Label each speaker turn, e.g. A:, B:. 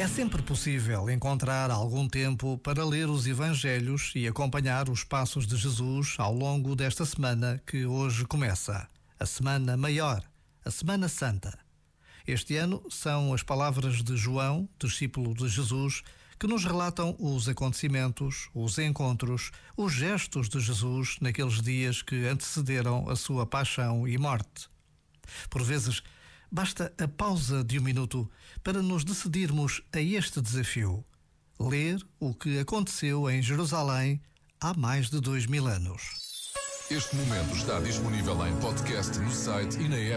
A: É sempre possível encontrar algum tempo para ler os Evangelhos e acompanhar os passos de Jesus ao longo desta semana que hoje começa, a Semana Maior, a Semana Santa. Este ano são as palavras de João, discípulo de Jesus, que nos relatam os acontecimentos, os encontros, os gestos de Jesus naqueles dias que antecederam a sua paixão e morte. Por vezes, Basta a pausa de um minuto para nos decidirmos a este desafio: ler o que aconteceu em Jerusalém há mais de dois mil anos.
B: Este momento está disponível em podcast no site e na app.